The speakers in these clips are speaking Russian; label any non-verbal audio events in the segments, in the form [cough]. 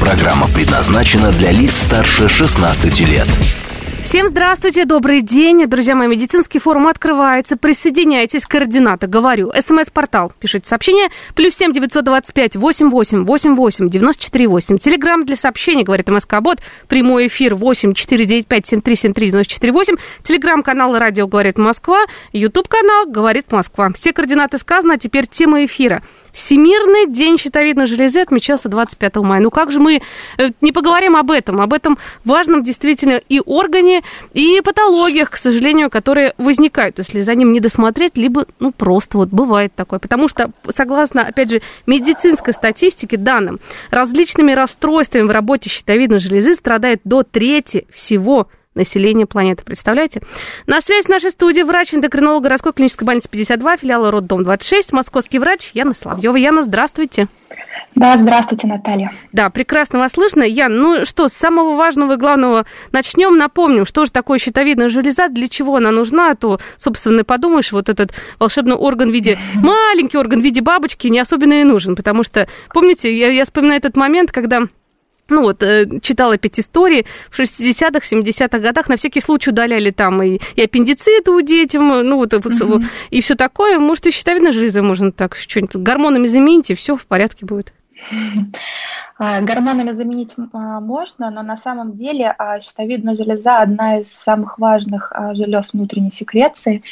Программа предназначена для лиц старше 16 лет. Всем здравствуйте, добрый день. Друзья мои, медицинский форум открывается. Присоединяйтесь, координаты, говорю. СМС-портал, пишите сообщение. Плюс семь девятьсот двадцать пять восемь восемь восемь восемь девяносто четыре восемь. Телеграмм для сообщений, говорит МСК Бот. Прямой эфир восемь четыре девять пять семь три семь три девяносто четыре восемь. Телеграм-канал Радио Говорит Москва. Ютуб-канал Говорит Москва. Все координаты сказаны, а теперь тема эфира. Всемирный день щитовидной железы отмечался 25 мая. Ну как же мы э, не поговорим об этом, об этом важном действительно и органе, и патологиях, к сожалению, которые возникают, если за ним не досмотреть, либо, ну, просто вот бывает такое. Потому что, согласно, опять же, медицинской статистике, данным, различными расстройствами в работе щитовидной железы страдает до трети всего населения планеты. Представляете? На связь в нашей студии врач-эндокринолог городской клинической больницы 52, филиала роддом 26, московский врач Яна Славьева. Яна, здравствуйте. Да, здравствуйте, Наталья. Да, прекрасно вас слышно. Ян, ну что, с самого важного и главного начнем. Напомним, что же такое щитовидная железа, для чего она нужна, а то, собственно, подумаешь, вот этот волшебный орган в виде, [laughs] маленький орган в виде бабочки не особенно и нужен, потому что, помните, я, я вспоминаю этот момент, когда ну вот, э, читала пять историй, в 60-х, 70-х годах на всякий случай удаляли там и, и аппендицит у детям, ну вот, mm-hmm. и все такое. Может, и щитовидной железой можно так что-нибудь гормонами заменить, и все в порядке будет. [laughs] А, гормонами заменить а, можно, но на самом деле а, щитовидная железа одна из самых важных желез внутренней секреции,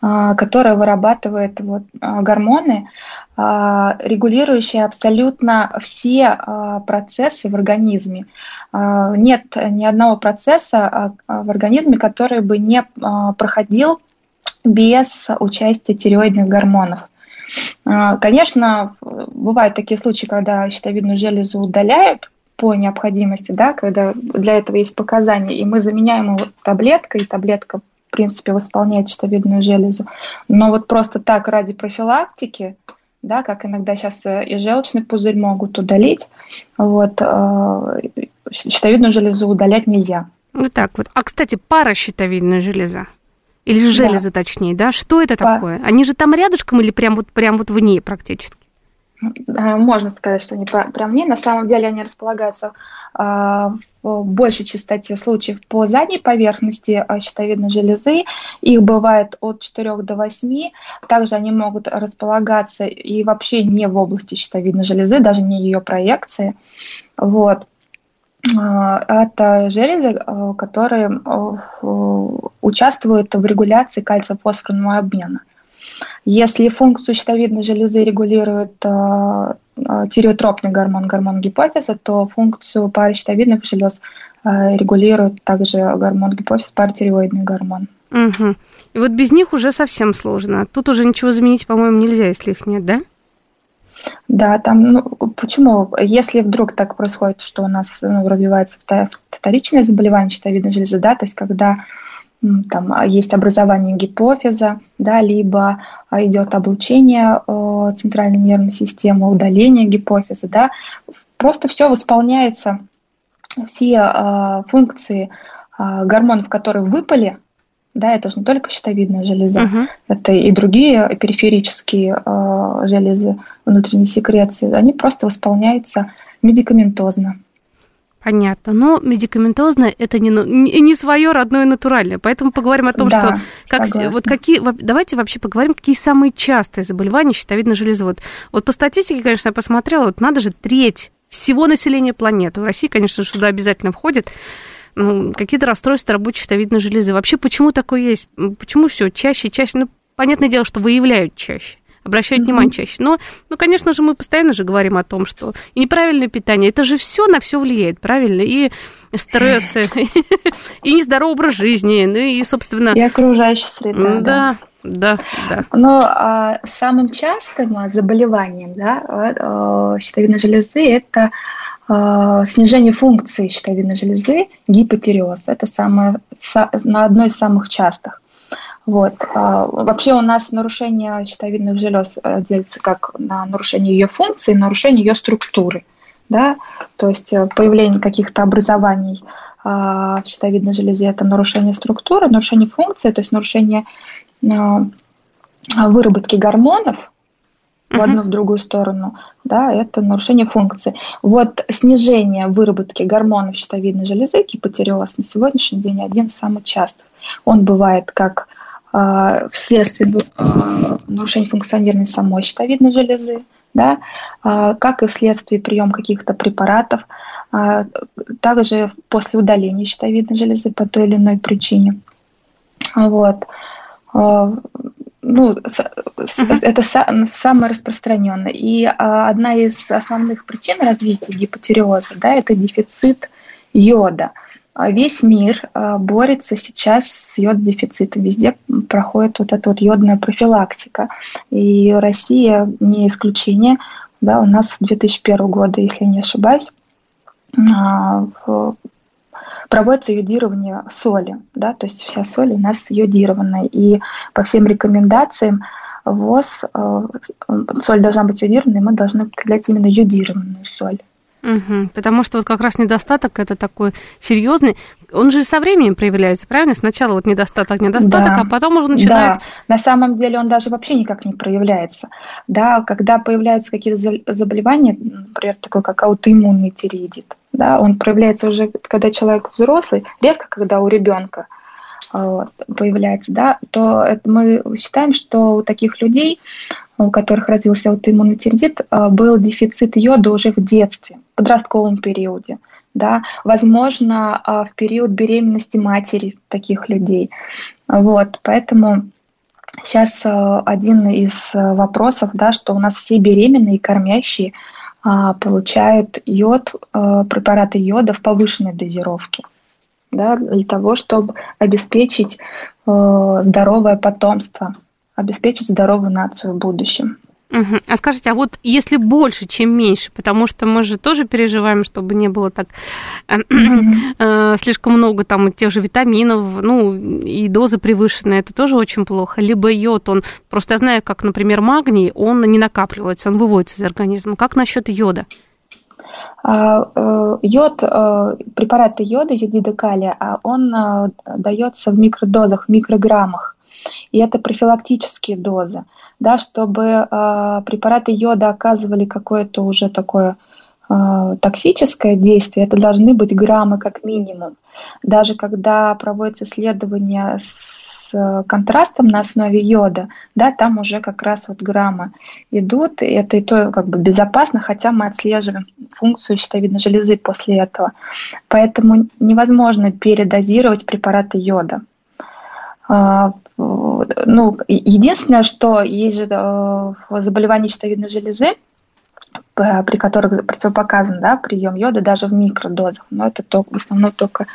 которая вырабатывает вот гормоны, регулирующие абсолютно все процессы в организме. Нет ни одного процесса в организме, который бы не проходил без участия тиреоидных гормонов. А, конечно, бывают такие случаи, когда щитовидную железу удаляют по необходимости, да, когда для этого есть показания, и мы заменяем его таблеткой, и таблетка, в принципе, восполняет щитовидную железу. Но вот просто так ради профилактики, да, как иногда сейчас э, и желчный пузырь могут удалить, вот, э, щитовидную железу удалять нельзя. Вот так вот. А, кстати, паращитовидная железа. Или железы, да. точнее, да? Что это По... такое? Они же там рядышком или прям вот, прям вот в ней практически? Можно сказать, что они прям в ней. На самом деле они располагаются э, в большей частоте случаев по задней поверхности щитовидной железы. Их бывает от 4 до 8. Также они могут располагаться и вообще не в области щитовидной железы, даже не ее проекции. Вот. А, это железы, а, которые а, участвуют в регуляции кальция-фосфорного обмена. Если функцию щитовидной железы регулирует тиреотропный гормон, гормон гипофиза, то функцию паращитовидных желез регулирует также гормон гипофиз, паратиреоидный гормон. Угу. И вот без них уже совсем сложно. Тут уже ничего заменить, по-моему, нельзя, если их нет, да? Да, там, ну, почему? Если вдруг так происходит, что у нас ну, развивается вторичное заболевание щитовидной железы, да, то есть когда там есть образование гипофиза, да, либо а, идет облучение э, центральной нервной системы, удаление гипофиза, да, просто все восполняется, все э, функции э, гормонов, которые выпали, да, это же не только щитовидная железа, uh-huh. это и другие периферические э, железы внутренней секреции. Они просто восполняются медикаментозно. Понятно. Но медикаментозно это не, не, свое родное натуральное. Поэтому поговорим о том, да, что как, вот какие, давайте вообще поговорим, какие самые частые заболевания щитовидной железы. Вот, вот по статистике, конечно, я посмотрела, вот надо же треть всего населения планеты. В России, конечно, сюда обязательно входит ну, какие-то расстройства рабочей щитовидной железы. Вообще, почему такое есть? Почему все чаще, чаще? Ну, понятное дело, что выявляют чаще обращают mm-hmm. внимание чаще. Но, ну, конечно же, мы постоянно же говорим о том, что и неправильное питание, это же все на все влияет, правильно? И стрессы, [laughs] и нездоровый образ жизни, ну и, собственно... И окружающая среда. Да, да, да. Но а, самым частым заболеванием да, щитовидной железы это снижение функции щитовидной железы, гипотереоз. Это самое, на одной из самых частых. Вот. Вообще у нас нарушение щитовидных желез э, делится как на нарушение ее функции, нарушение ее структуры. Да? То есть э, появление каких-то образований в щитовидной железе – это нарушение структуры, нарушение функции, то есть нарушение выработки гормонов, в одну в другую сторону, да, это нарушение функции. Вот снижение выработки гормонов щитовидной железы, гипотереоз, на сегодняшний день один из самых частых. Он бывает как вследствие э, нарушения функционирования самой щитовидной железы, да, э, как и вследствие приема каких-то препаратов, э, также после удаления щитовидной железы по той или иной причине. Вот ну, uh-huh. это самое распространенное. И а, одна из основных причин развития гипотереоза, да, это дефицит йода. А весь мир а, борется сейчас с йод-дефицитом. Везде проходит вот эта вот йодная профилактика. И Россия не исключение. Да, у нас с 2001 года, если не ошибаюсь, проводится йодирование соли, да, то есть вся соль у нас йодированная, и по всем рекомендациям ВОЗ соль должна быть йодированной, мы должны употреблять именно йодированную соль. Угу, потому что вот как раз недостаток это такой серьезный, он же со временем проявляется, правильно? Сначала вот недостаток, недостаток, да, а потом уже начинает... Да, на самом деле он даже вообще никак не проявляется. Да, когда появляются какие-то заболевания, например, такой как аутоиммунный тиреидит, да, он проявляется уже, когда человек взрослый, редко, когда у ребенка вот, появляется, да, то это мы считаем, что у таких людей, у которых родился аутоиммунный тиреидит, э, был дефицит йода уже в детстве, в подростковом периоде, да, возможно, э, в период беременности матери таких людей. Вот, поэтому сейчас э, один из вопросов, да, что у нас все беременные и кормящие – а, получают йод, а, препараты йода в повышенной дозировке да, для того, чтобы обеспечить а, здоровое потомство, обеспечить здоровую нацию в будущем. Угу. А скажите, а вот если больше, чем меньше, потому что мы же тоже переживаем, чтобы не было так э, [clears throat] э, слишком много там тех же витаминов, ну и доза превышенная, это тоже очень плохо. Либо йод, он просто я знаю, как, например, магний, он не накапливается, он выводится из организма. Как насчет йода? А, э, йод, препараты йода, йодида калия, а он дается в микродозах, в микрограммах. И это профилактические дозы да, чтобы э, препараты йода оказывали какое-то уже такое э, токсическое действие, это должны быть граммы как минимум. Даже когда проводится исследование с контрастом на основе йода, да, там уже как раз вот граммы идут, и это и то как бы безопасно, хотя мы отслеживаем функцию щитовидной железы после этого. Поэтому невозможно передозировать препараты йода. Ну, единственное, что есть же э, заболевание щитовидной железы, при которых противопоказан да, прием йода даже в микродозах, но это только, в основном только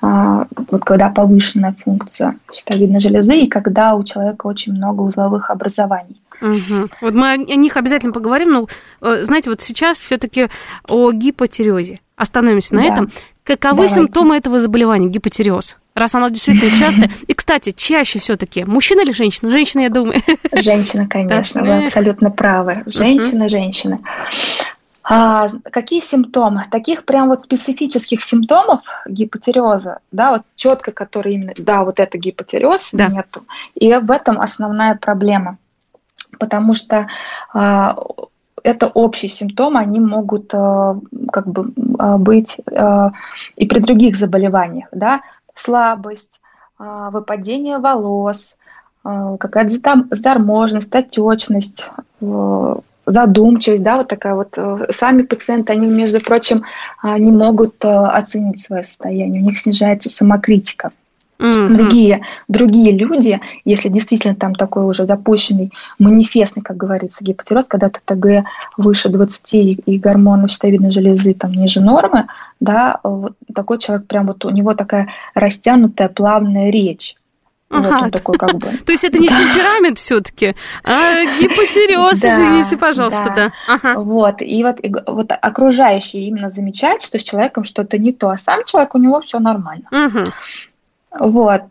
а, вот когда повышенная функция щитовидной железы и когда у человека очень много узловых образований. Угу. Вот мы о них обязательно поговорим, но э, знаете, вот сейчас все-таки о гипотереозе. Остановимся на да. этом. Каковы Давайте. симптомы этого заболевания, гипотереоз? Раз оно действительно [laughs] часто. И, кстати, чаще все-таки мужчина или женщина? Женщина, я думаю. Женщина, конечно, вы абсолютно правы. Женщина, женщина. А, какие симптомы? Таких прям вот специфических симптомов гипотереоза, да, вот четко, которые именно, да, вот это гипотереоз, да. нету. И в этом основная проблема. Потому что а, это общие симптомы, они могут а, как бы а, быть а, и при других заболеваниях, да, слабость, а, выпадение волос, а, какая-то заторможенность, отечность, а, задумчивость, да, вот такая вот. Сами пациенты, они, между прочим, не могут оценить свое состояние, у них снижается самокритика. Mm-hmm. Другие, другие люди, если действительно там такой уже запущенный манифестный, как говорится, гипотероз, когда ТТГ выше 20 и гормоны щитовидной железы там ниже нормы, да, вот такой человек прям вот у него такая растянутая плавная речь. Ага. Вот он такой как бы. [laughs] То есть это не темперамент все-таки, а гипотереоз, извините, пожалуйста, да. Вот, и вот, вот окружающие именно замечают, что с человеком что-то не то, а сам человек, у него все нормально. Вот.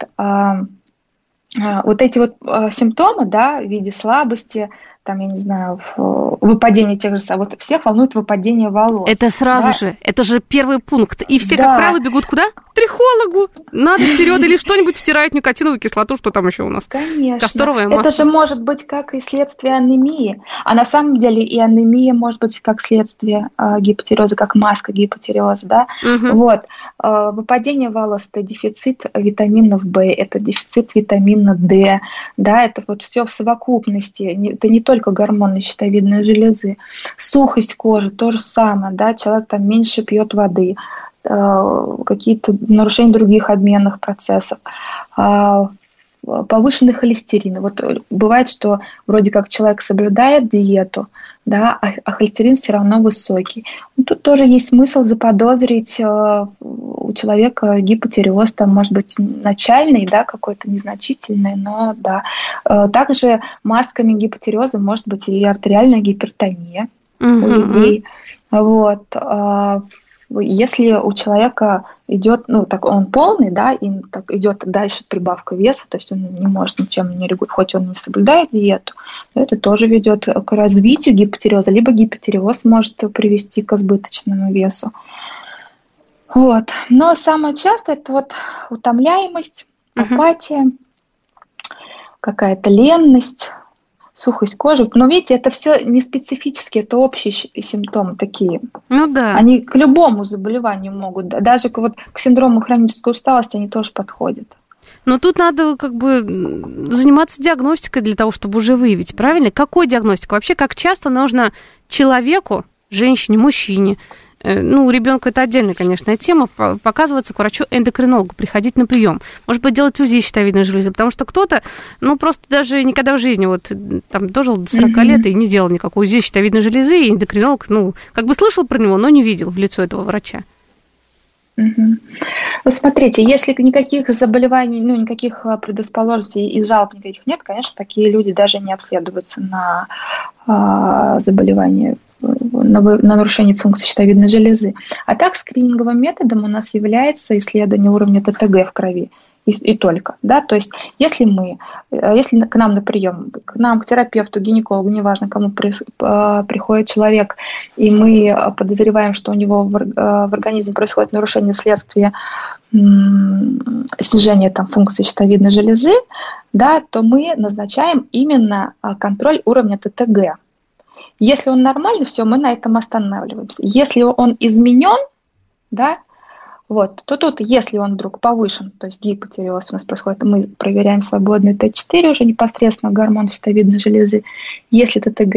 А, вот эти вот а, симптомы, да, в виде слабости, там, я не знаю, выпадение тех же самых. Вот всех волнует выпадение волос. Это сразу да? же, это же первый пункт. И все, да. как правило, бегут куда? К трихологу. Надо вперед или что-нибудь втирают никотиновую кислоту, что там еще у нас? Конечно. Касторовое масло. Это же может быть как и следствие анемии. А на самом деле и анемия может быть как следствие э, гипотериоза, как маска гипотериоза, да? Угу. Вот. Э, выпадение волос – это дефицит витаминов В, это дефицит витамина D, да, это вот все в совокупности. Это не то только гормоны щитовидной железы. Сухость кожи, то же самое, да, человек там меньше пьет воды, э, какие-то нарушения других обменных процессов, а, повышенный холестерин. Вот бывает, что вроде как человек соблюдает диету, да, а, а холестерин все равно высокий. Ну, тут тоже есть смысл заподозрить э, у человека гипотереоз, там, может быть, начальный, да, какой-то незначительный, но да. Э, также масками гипотереоза может быть и артериальная гипертония угу. у людей. Вот. А, если у человека идет, ну, так он полный, да, и так идет дальше прибавка веса, то есть он не может ничем не регулировать, хоть он не соблюдает диету, это тоже ведет к развитию гипотереоза, либо гипотереоз может привести к избыточному весу. Вот. Но самое часто это вот утомляемость, апатия, uh-huh. какая-то ленность, сухость кожи. Но видите, это все не специфические, это общие симптомы такие. Ну да. Они к любому заболеванию могут, даже к, вот, к синдрому хронической усталости они тоже подходят. Но тут надо как бы заниматься диагностикой для того, чтобы уже выявить, правильно? Какой диагностика? Вообще, как часто нужно человеку, женщине, мужчине, ну, у ребенка это отдельная, конечно, тема, показываться к врачу-эндокринологу, приходить на прием. Может быть, делать УЗИ щитовидной железы, потому что кто-то, ну, просто даже никогда в жизни, вот, там, дожил до 40 mm-hmm. лет и не делал никакой УЗИ щитовидной железы, и эндокринолог, ну, как бы слышал про него, но не видел в лицо этого врача. Угу. Смотрите, если никаких заболеваний, ну, никаких а, предрасположенностей и жалоб никаких нет, конечно, такие люди даже не обследуются на а, заболевания на, на нарушение функции щитовидной железы. А так скрининговым методом у нас является исследование уровня ТТГ в крови. И, и только, да, то есть если мы, э, если к нам на прием, к нам, к терапевту, гинекологу, неважно, кому при, э, приходит человек, и мы подозреваем, что у него в, э, в организме происходит нарушение вследствие снижения там, функции щитовидной железы, да, то мы назначаем именно контроль уровня ТТГ. Если он нормальный, все, мы на этом останавливаемся. Если он изменен, да, вот, то тут, если он вдруг повышен, то есть гипотиреоз у нас происходит, мы проверяем свободный Т4 уже непосредственно гормон щитовидной железы. Если ТТГ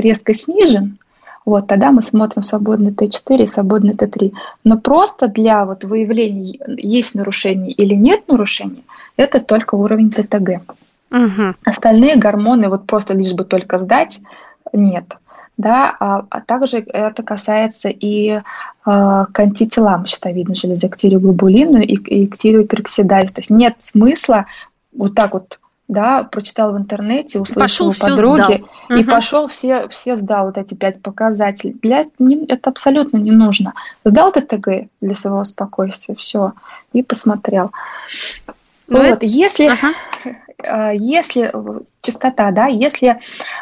резко снижен, вот, тогда мы смотрим свободный Т4 и свободный Т3. Но просто для вот выявления, есть нарушение или нет нарушения, это только уровень ТТГ. Угу. Остальные гормоны, вот просто лишь бы только сдать, нет да, а, а также это касается и э, к антителам щитовидной железы, к тиреоглобулину и, и к тиреопероксидазе. То есть нет смысла вот так вот да, прочитал в интернете, услышал пошел, у подруги и угу. пошел все, все сдал вот эти пять показателей. Для это абсолютно не нужно. Сдал ТТГ для своего спокойствия, все, и посмотрел. Ну, вот, это... если ага. А, если частота, да, если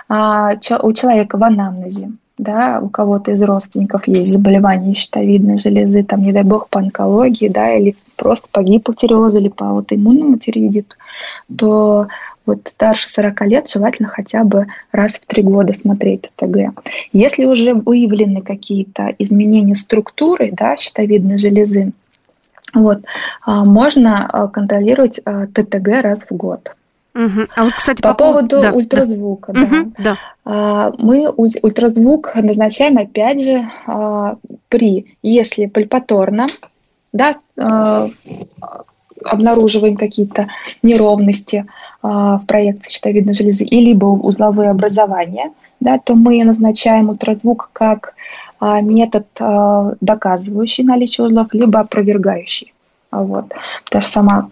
а, у человека в анамнезе, да, у кого-то из родственников есть заболевание щитовидной железы, там, не дай бог, по онкологии, да, или просто по гипотериозу, или по аутоиммунному тиреидиту, то вот старше 40 лет желательно хотя бы раз в три года смотреть ТТГ. Если уже выявлены какие-то изменения структуры да, щитовидной железы, вот, а, можно контролировать ТТГ раз в год. Угу. А вот, кстати, по, по поводу да, ультразвука, да. да. Угу, да. А, мы ультразвук назначаем опять же а, при, если пальпаторно, да, а, обнаруживаем какие-то неровности в проекции щитовидной железы, и либо узловые образования, да, то мы назначаем ультразвук как метод доказывающий наличие узлов, либо опровергающий. Вот. Потому что сама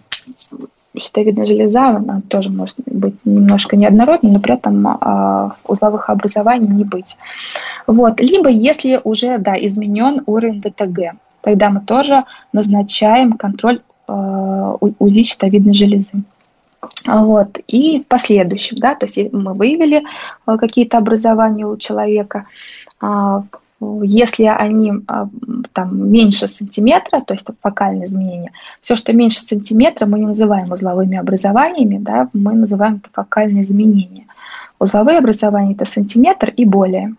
щитовидная железа, она тоже может быть немножко неоднородной, но при этом а, узловых образований не быть. Вот. Либо если уже да, изменен уровень ДТГ, тогда мы тоже назначаем контроль а, УЗИ щитовидной железы. Вот. И в последующем, да, то есть мы выявили а, какие-то образования у человека, если они а, там меньше сантиметра, то есть фокальные изменения, все, что меньше сантиметра, мы не называем узловыми образованиями, да, мы называем это фокальные изменения. Узловые образования это сантиметр и более.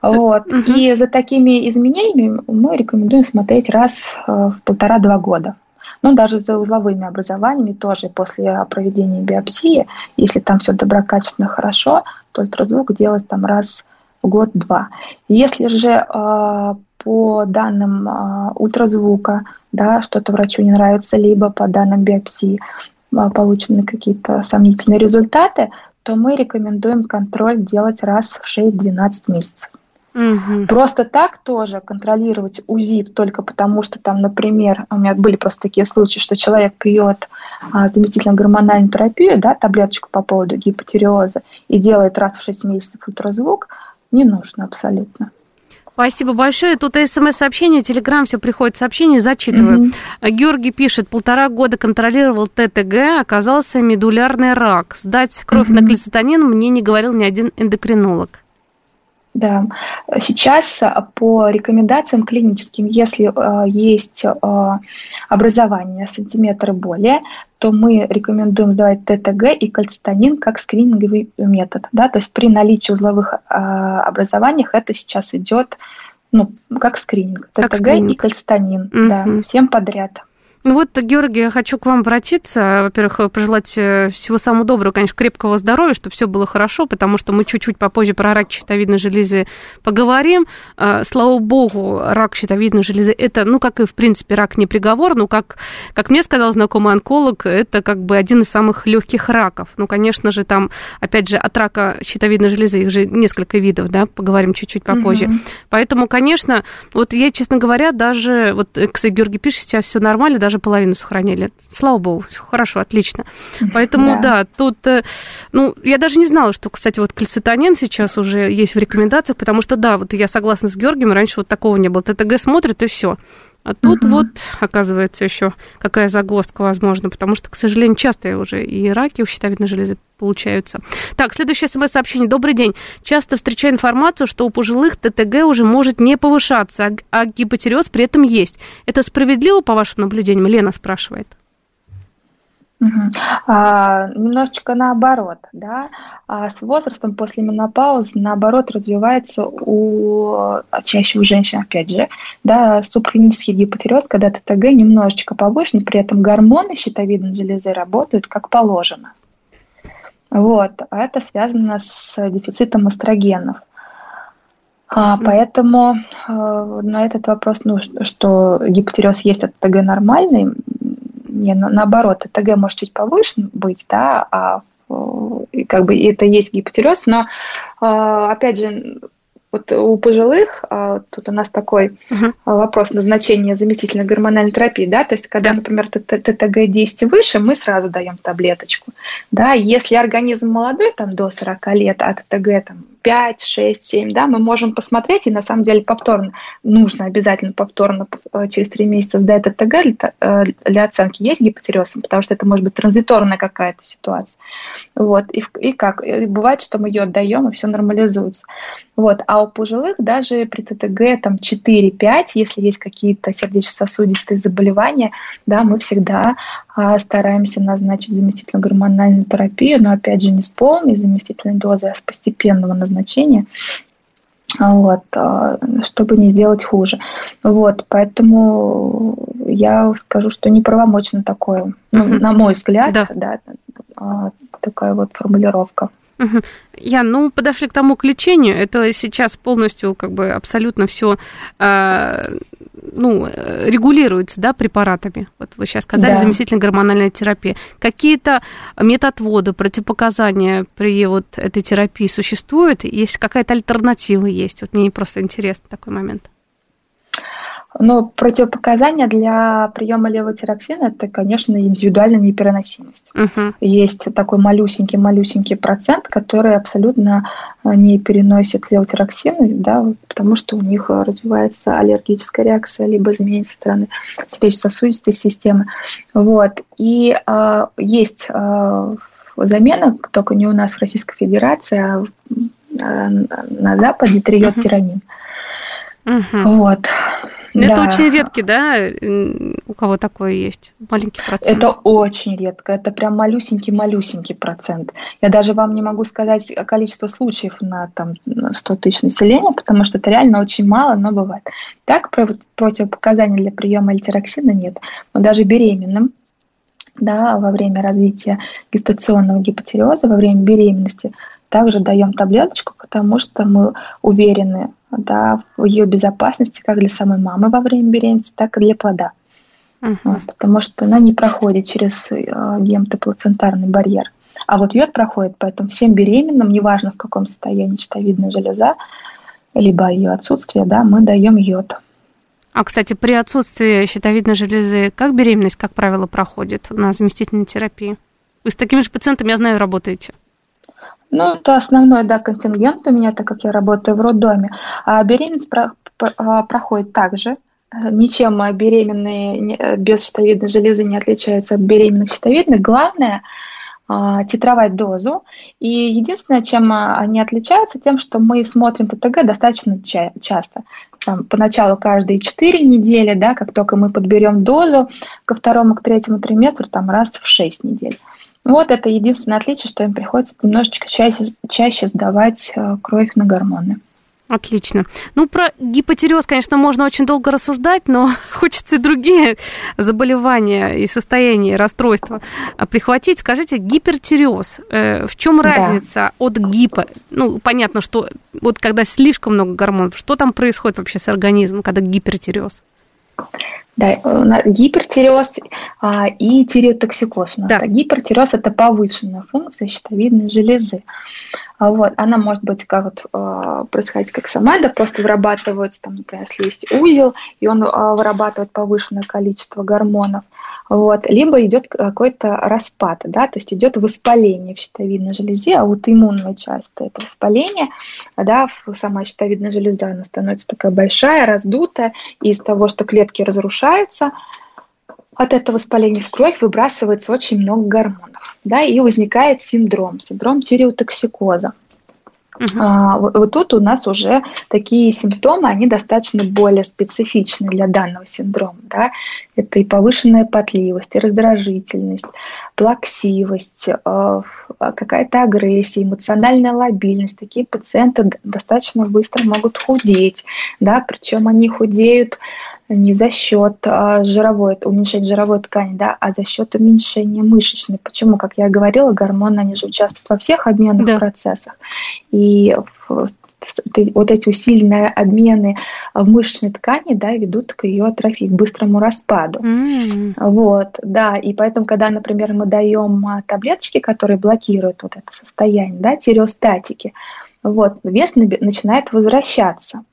Вот. Угу. И за такими изменениями мы рекомендуем смотреть раз в полтора-два года. Но даже за узловыми образованиями тоже после проведения биопсии, если там все доброкачественно хорошо, то ультразвук делать там раз год-два. Если же э, по данным э, ультразвука, да, что-то врачу не нравится, либо по данным биопсии э, получены какие-то сомнительные результаты, то мы рекомендуем контроль делать раз в 6-12 месяцев. Угу. Просто так тоже контролировать УЗИ только потому, что там, например, у меня были просто такие случаи, что человек пьет а, заместительно гормональную терапию, да, таблеточку по поводу гипотериоза и делает раз в 6 месяцев ультразвук, не нужно абсолютно. Спасибо большое. Тут смс-сообщение, телеграм, все приходит сообщение, зачитываю. Mm-hmm. Георгий пишет, полтора года контролировал ТТГ, оказался медулярный рак. Сдать кровь mm-hmm. на глицетанин мне не говорил ни один эндокринолог. Да, сейчас э, по рекомендациям клиническим, если э, есть э, образование сантиметра более, то мы рекомендуем сдавать ТТГ и кальцитонин как скрининговый метод. Да? То есть при наличии узловых э, образований это сейчас идет ну, как скрининг. ТТГ скрининг. и кальцитонин. Угу. Да, всем подряд. Ну вот, Георгий, я хочу к вам обратиться. Во-первых, пожелать э, всего самого доброго, конечно, крепкого здоровья, чтобы все было хорошо, потому что мы чуть-чуть попозже про рак щитовидной железы поговорим. А, слава богу, рак щитовидной железы это, ну, как и в принципе рак не приговор, но как, как мне сказал знакомый онколог, это как бы один из самых легких раков. Ну, конечно же, там, опять же, от рака щитовидной железы их же несколько видов, да, поговорим чуть-чуть попозже. Угу. Поэтому, конечно, вот я, честно говоря, даже, вот, кстати, Георгий пишет, сейчас все нормально, даже половину сохранили. Слава богу, хорошо, отлично. Поэтому, да, да тут, э, ну, я даже не знала, что, кстати, вот кальцитонин сейчас уже есть в рекомендациях, потому что, да, вот я согласна с Георгием, раньше вот такого не было. ТТГ смотрит, и все. А тут угу. вот, оказывается, еще какая загвоздка возможна, потому что, к сожалению, часто уже и раки у щитовидной железы получаются. Так, следующее смс-сообщение. Добрый день. Часто встречаю информацию, что у пожилых ТТГ уже может не повышаться, а, а гипотереоз при этом есть. Это справедливо, по вашим наблюдениям? Лена спрашивает. Угу. А, немножечко наоборот, да, а с возрастом после менопаузы наоборот развивается у а, чаще у женщин, опять же, да, субклинический гипотереоз, когда ТТГ немножечко повышен, при этом гормоны щитовидной железы работают как положено. Вот, а это связано с дефицитом эстрогенов. А, поэтому э, на этот вопрос, ну, что гипотереоз есть, а ТТГ нормальный, не, наоборот, ТГ может чуть повыше быть, да, а как бы это есть гипотереоз, но а, опять же вот у пожилых, а, тут у нас такой uh-huh. вопрос назначения заместительной гормональной терапии, да, то есть когда, да. например, ТТГ 10 выше, мы сразу даем таблеточку, да, если организм молодой, там, до 40 лет, а ТТГ там 5, 6, 7, да, мы можем посмотреть, и на самом деле повторно, нужно обязательно повторно э, через 3 месяца сдать ТТГ для, э, для оценки, есть гипотереоз, потому что это может быть транзиторная какая-то ситуация. Вот, и, и как, и бывает, что мы ее отдаем, и все нормализуется. Вот, а у пожилых даже при ТТГ там 4-5, если есть какие-то сердечно-сосудистые заболевания, да, мы всегда стараемся назначить заместительную гормональную терапию, но опять же не с полной заместительной дозой, а с постепенного назначения вот, а, чтобы не сделать хуже. Вот, поэтому я скажу, что неправомочно такое, ну, на мой взгляд, да. Да, а, такая вот формулировка. Угу. Я, ну, подошли к тому к лечению. Это сейчас полностью, как бы, абсолютно все, э, ну, регулируется, да, препаратами. Вот вы сейчас сказали, да. заместительная гормональная терапия. Какие-то методводы, противопоказания при вот этой терапии существуют? Есть какая-то альтернатива есть? Вот мне просто интересно такой момент. Но противопоказания для приема левотироксина – это, конечно, индивидуальная непереносимость. Угу. Есть такой малюсенький-малюсенький процент, который абсолютно э, не переносит левотироксин, да, потому что у них развивается аллергическая реакция, либо изменение со стороны сердечно-сосудистой системы. Вот. И э, есть э, замена, только не у нас в Российской Федерации, а э, на Западе триодтиранин. Угу. Вот. Это да. очень редкий, да, у кого такое есть? Маленький процент. Это очень редко. Это прям малюсенький-малюсенький процент. Я даже вам не могу сказать количество случаев на там, 100 тысяч населения, потому что это реально очень мало, но бывает. Так, противопоказаний для приема альтероксина нет. Но даже беременным да, во время развития гестационного гипотериоза, во время беременности, также даем таблеточку, потому что мы уверены да, в ее безопасности как для самой мамы во время беременности, так и для плода. Uh-huh. Потому что она не проходит через э, гематоплацентарный барьер. А вот йод проходит, поэтому всем беременным, неважно в каком состоянии щитовидная железа, либо ее отсутствие, да, мы даем йод. А, кстати, при отсутствии щитовидной железы, как беременность, как правило, проходит на заместительной терапии? Вы с такими же пациентами, я знаю, работаете. Ну, это основной, да, контингент у меня, так как я работаю в роддоме. А беременность про, про, проходит также. Ничем беременные без щитовидной железы не отличаются от беременных щитовидных. Главное а, титровать дозу. И единственное, чем они отличаются, тем, что мы смотрим ТТГ достаточно ча- часто. Там, поначалу каждые 4 недели, да, как только мы подберем дозу, ко второму, к третьему триместру, там раз в 6 недель. Вот это единственное отличие, что им приходится немножечко чаще, чаще сдавать э, кровь на гормоны. Отлично. Ну, про гипотереоз, конечно, можно очень долго рассуждать, но [laughs] хочется и другие заболевания и состояния, расстройства прихватить. Скажите, гипертереоз, э, в чем разница да. от гипо? Ну, понятно, что вот когда слишком много гормонов, что там происходит вообще с организмом, когда гипертереоз? Да, гипертиреоз а, и тиреотоксикоз. У нас. Да. Гипертиреоз – это повышенная функция щитовидной железы. А вот, она может быть как вот, а, происходить как сама, да, просто вырабатывается, там, например, если есть узел, и он а, вырабатывает повышенное количество гормонов – вот, либо идет какой-то распад, да, то есть идет воспаление в щитовидной железе, а вот иммунная часть это воспаление, да, сама щитовидная железа, она становится такая большая, раздутая, и из того, что клетки разрушаются, от этого воспаления в кровь выбрасывается очень много гормонов, да, и возникает синдром, синдром тиреотоксикоза. Uh-huh. А, вот, вот тут у нас уже такие симптомы, они достаточно более специфичны для данного синдрома. Да? Это и повышенная потливость, и раздражительность, плаксивость, э, какая-то агрессия, эмоциональная лобильность. Такие пациенты достаточно быстро могут худеть, да? причем они худеют не за счет а, жировой, уменьшения жировой ткани, да, а за счет уменьшения мышечной. Почему? Как я говорила, гормоны, они же участвуют во всех обменных да. процессах. И вот эти усиленные обмены в мышечной ткани да, ведут к ее атрофии, к быстрому распаду. Mm. Вот, да, и поэтому, когда, например, мы даем а, таблеточки, которые блокируют вот это состояние, да, тиреостатики, вот, вес начинает возвращаться.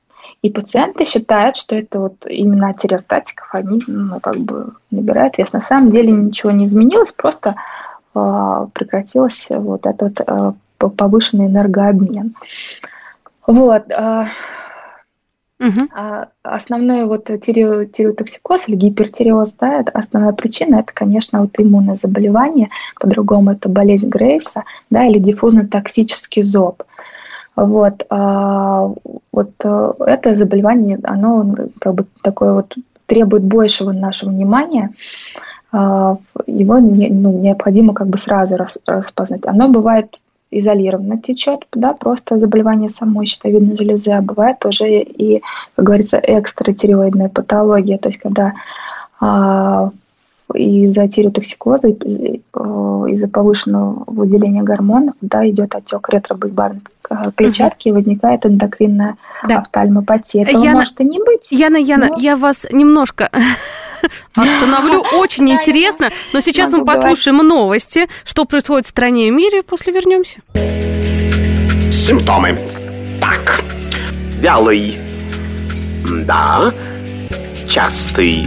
И пациенты считают, что это вот именно от тиреостатиков они ну, как бы набирают вес. На самом деле ничего не изменилось, просто э, прекратился вот этот э, повышенный энергообмен. Вот. Э, Угу. А основной вот тиреотоксикоз или гипертиреоз, да, основная причина это, конечно, аутоиммунное заболевание, по-другому это болезнь Грейса, да, или диффузно-токсический зоб. Вот, а, вот э, это заболевание, оно как бы такое вот требует большего нашего внимания, а, его не, ну, необходимо как бы сразу рас, распознать. Оно бывает изолированно течет, да, просто заболевание самой щитовидной железы, а бывает уже и, как говорится, экстратиреоидная патология, то есть когда а, из-за тиреотоксикоза, из-за повышенного выделения гормонов, да, идет отек ретробульбарной клетчатки, угу. и возникает эндокринная да. офтальмопатия. Этого Яна, может и не быть. Яна, Яна, но... я вас немножко [laughs] остановлю. Очень интересно. Но сейчас мы послушаем новости. Что происходит в стране и мире. После вернемся. Симптомы. Так. Вялый. Да. частый,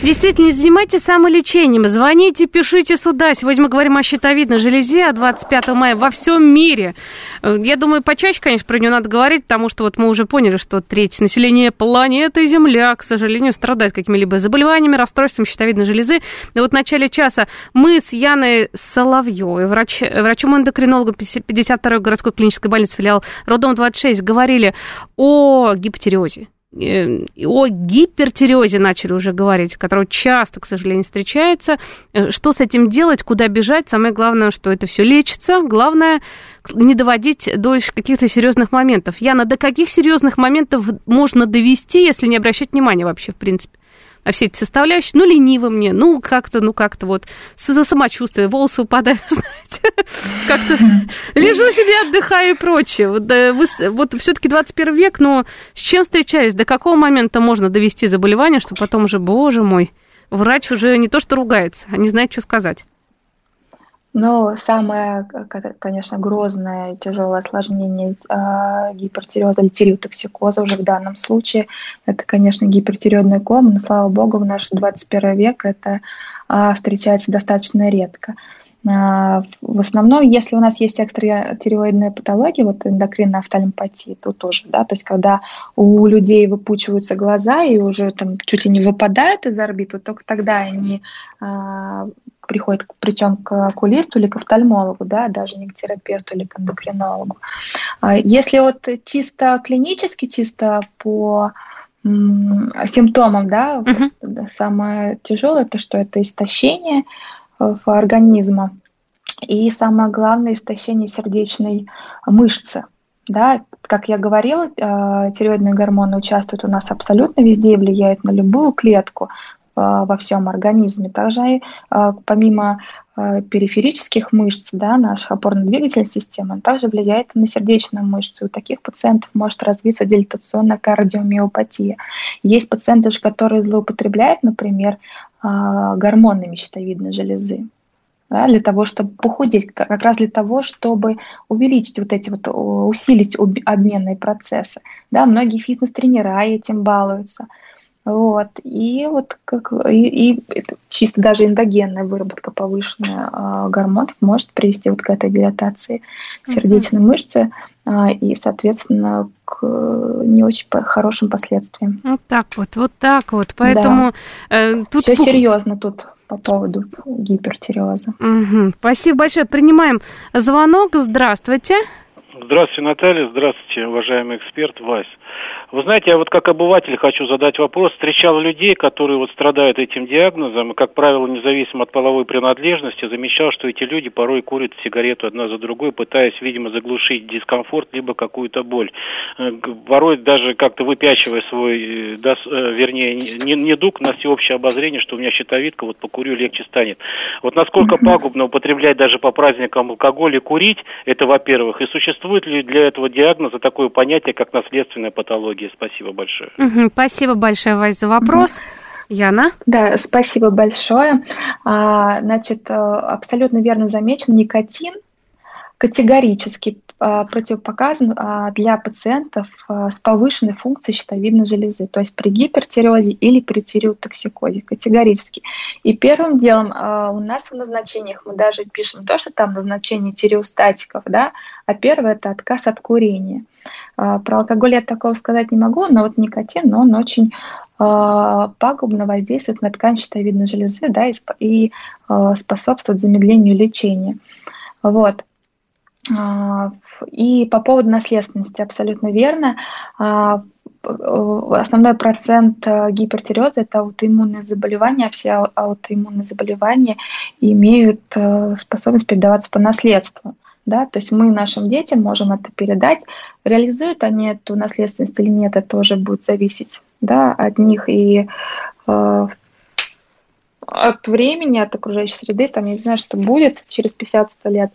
Действительно, занимайтесь самолечением. Звоните, пишите сюда. Сегодня мы говорим о щитовидной железе, а 25 мая во всем мире. Э, я думаю, почаще, конечно, про нее надо говорить, потому что вот мы уже поняли, что треть населения планеты Земля, к сожалению, страдает какими-либо заболеваниями, расстройством щитовидной железы. И вот в начале часа мы с Яной Соловьевой, врач, врачом-эндокринологом 52-й городской клинической больницы филиал Родом 26, говорили о гипотереозе о гипертиреозе начали уже говорить, который часто, к сожалению, встречается. Э, что с этим делать, куда бежать? Самое главное, что это все лечится. Главное, не доводить до каких-то серьезных моментов. Яна, до каких серьезных моментов можно довести, если не обращать внимания вообще, в принципе? а все эти составляющие, ну, лениво мне, ну, как-то, ну, как-то вот самочувствие, волосы упадают, [laughs] знаете, [laughs] как-то лежу себе, отдыхаю и прочее. Вот, вот все-таки 21 век, но с чем встречались, до какого момента можно довести заболевание, что потом уже, боже мой, врач уже не то что ругается, а не знает, что сказать. Но самое, конечно, грозное и тяжелое осложнение э, гипертиреоза или тиреотоксикоза уже в данном случае, это, конечно, гипертиреозная кома, но, слава богу, в наш 21 век это э, встречается достаточно редко. Э, в основном, если у нас есть экстратиреоидная патология, вот эндокринная офтальмопатия, то тоже, да, то есть когда у людей выпучиваются глаза и уже там чуть ли не выпадают из орбит, вот только тогда они приходит причем к окулисту или к офтальмологу, да, даже не к терапевту или к эндокринологу. А если вот чисто клинически, чисто по симптомам, да, uh-huh. самое тяжелое, это что это истощение в организма и самое главное истощение сердечной мышцы. Да, как я говорила, э, тиреоидные гормоны участвуют у нас абсолютно везде и влияют на любую клетку, Э, во всем организме. Также э, помимо э, периферических мышц, да, наших опорно-двигательной системы, он также влияет на сердечную мышцу. У таких пациентов может развиться дилатационная кардиомиопатия. Есть пациенты, которые злоупотребляют, например, гормонами щитовидной железы. Да, для того, чтобы похудеть, как раз для того, чтобы увеличить вот эти вот, усилить обменные процессы. Да, многие фитнес-тренера этим балуются. Вот. И вот как и, и чисто даже эндогенная выработка повышенная э, гормонов может привести вот к этой дилатации сердечной mm-hmm. мышцы э, и, соответственно, к не очень хорошим последствиям. Вот так вот, вот так вот. Поэтому да. э, тут все серьезно тут по поводу гипертиреоза. Угу. Спасибо большое. Принимаем звонок. Здравствуйте. Здравствуйте, Наталья. Здравствуйте, уважаемый эксперт Вась. Вы знаете, я вот как обыватель хочу задать вопрос. Встречал людей, которые вот страдают этим диагнозом, и, как правило, независимо от половой принадлежности, замечал, что эти люди порой курят сигарету одна за другой, пытаясь, видимо, заглушить дискомфорт либо какую-то боль. Э, порой даже как-то выпячивая свой, э, да, э, вернее, не, не дуг на всеобщее обозрение, что у меня щитовидка, вот покурю, легче станет. Вот насколько пагубно употреблять даже по праздникам алкоголь и курить, это во-первых, и существует ли для этого диагноза такое понятие, как наследственная патология? Психологии. Спасибо большое. Угу, спасибо большое, Вась, за вопрос. Угу. Яна? Да, спасибо большое. А, значит, э, абсолютно верно замечено, никотин категорически противопоказан а, для пациентов а, с повышенной функцией щитовидной железы, то есть при гипертиреозе или при тиреотоксикозе, категорически. И первым делом у нас в назначениях мы даже пишем то, что там назначение тиреостатиков, да, а первое это отказ от курения. Про алкоголь я такого сказать не могу, но вот никотин, но он очень пагубно воздействует на ткань щитовидной железы да, и способствует замедлению лечения. Вот. И по поводу наследственности абсолютно верно. А, основной процент э, гипертиреоза – это аутоиммунные заболевания, а все аутоиммунные заболевания имеют э, способность передаваться по наследству. Да? То есть мы нашим детям можем это передать. Реализуют они эту наследственность или нет, это тоже будет зависеть да, от них. И э, от времени, от окружающей среды, там, я не знаю, что будет через 50-100 лет,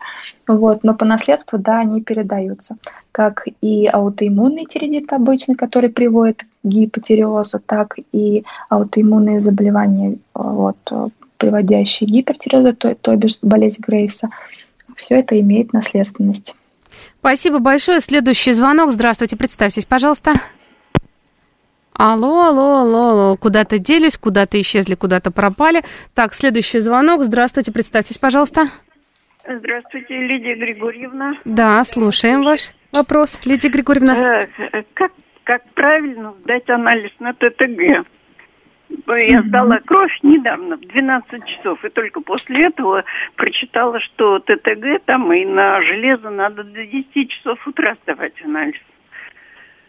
вот, но по наследству, да, они передаются, как и аутоиммунный тиреидит обычный, который приводит к гипотиреозу, так и аутоиммунные заболевания, вот, приводящие к то, то бишь болезнь Грейса, все это имеет наследственность. Спасибо большое. Следующий звонок. Здравствуйте, представьтесь, пожалуйста. Алло, алло, алло, алло. Куда-то делись, куда-то исчезли, куда-то пропали. Так, следующий звонок. Здравствуйте, представьтесь, пожалуйста. Здравствуйте, Лидия Григорьевна. Да, слушаем ваш вопрос, Лидия Григорьевна. Э, как, как правильно сдать анализ на ТТГ? Я сдала кровь недавно, в 12 часов, и только после этого прочитала, что ТТГ там и на железо надо до 10 часов утра сдавать анализ.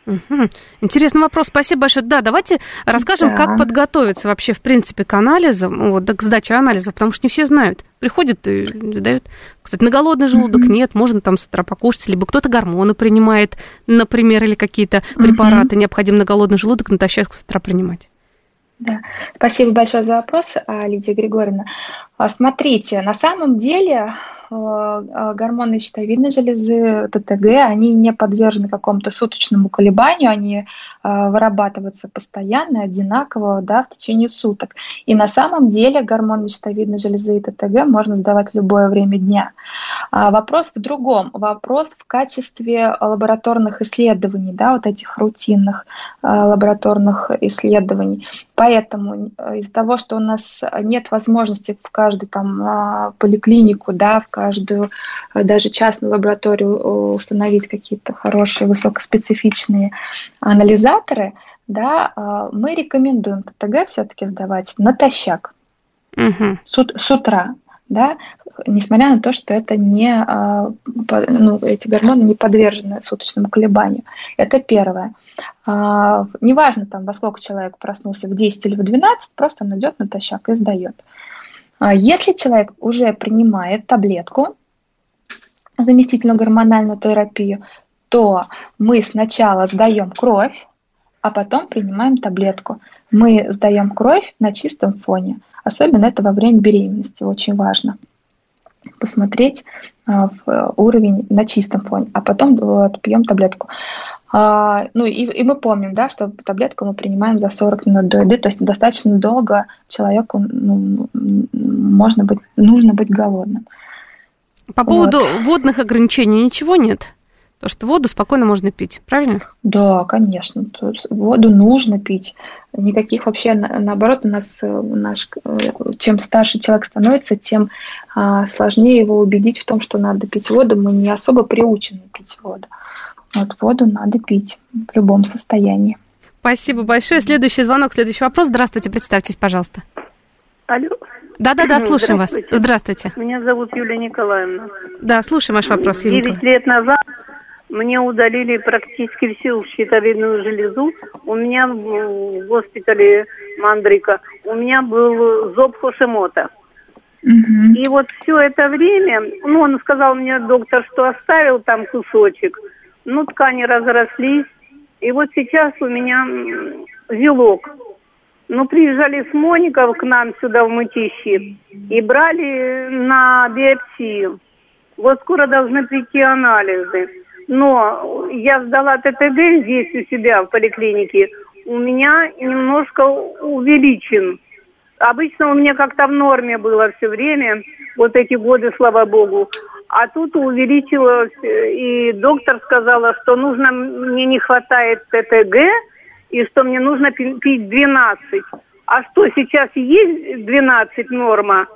Угу. Интересный вопрос, спасибо большое. Да, давайте расскажем, да. как подготовиться вообще, в принципе, к анализам, вот, к сдаче анализа, потому что не все знают. Приходят и задают. Кстати, на голодный желудок нет, можно там с утра покушать, либо кто-то гормоны принимает, например, или какие-то препараты необходимо на голодный желудок натощак с утра принимать. Да. Спасибо большое за вопрос, а, Лидия Григорьевна. А, смотрите, на самом деле гормоны щитовидной железы, ТТГ, они не подвержены какому-то суточному колебанию, они вырабатываются постоянно, одинаково да, в течение суток. И на самом деле гормоны щитовидной железы и ТТГ можно сдавать в любое время дня. Вопрос в другом. Вопрос в качестве лабораторных исследований, да, вот этих рутинных лабораторных исследований. Поэтому э, из-за того, что у нас нет возможности в каждую там а, поликлинику, да, в каждую э, даже частную лабораторию э, установить какие-то хорошие высокоспецифичные анализаторы, да, мы рекомендуем ТТГ все-таки сдавать натощак угу. с, с утра, да, несмотря на то, что это не, ну, эти гормоны не подвержены суточному колебанию. Это первое. А, неважно, там, во сколько человек проснулся, в 10 или в 12, просто он идет натощак и сдает. А если человек уже принимает таблетку, заместительную гормональную терапию, то мы сначала сдаем кровь, а потом принимаем таблетку. Мы сдаем кровь на чистом фоне. Особенно это во время беременности очень важно посмотреть а, уровень на чистом фоне, а потом вот, пьем таблетку. А, ну и, и мы помним, да, что таблетку мы принимаем за 40 минут до еды, то есть достаточно долго человеку ну, можно быть, нужно быть голодным. По поводу вот. водных ограничений ничего нет? То, что воду спокойно можно пить, правильно? Да, конечно. Воду нужно пить. Никаких вообще, наоборот, у нас наш, чем старше человек становится, тем а, сложнее его убедить в том, что надо пить воду. Мы не особо приучены пить воду. Вот воду надо пить в любом состоянии. Спасибо большое. Следующий звонок, следующий вопрос. Здравствуйте, представьтесь, пожалуйста. Алло. Да-да-да, [laughs] слушаем вас. Здравствуйте. Меня зовут Юлия Николаевна. Да, слушаем ваш вопрос, Юлия Девять лет назад мне удалили практически всю щитовидную железу. У меня в госпитале Мандрика, у меня был зоб Хошимота. Угу. И вот все это время, ну, он сказал мне, доктор, что оставил там кусочек – ну, ткани разрослись. И вот сейчас у меня вилок. Ну, приезжали с Моников к нам сюда в Мытищи и брали на биопсию. Вот скоро должны прийти анализы. Но я сдала ТТГ здесь у себя в поликлинике. У меня немножко увеличен. Обычно у меня как-то в норме было все время, вот эти годы, слава богу. А тут увеличилось, и доктор сказала, что нужно, мне не хватает ТТГ, и что мне нужно пить 12. А что, сейчас есть 12 норма?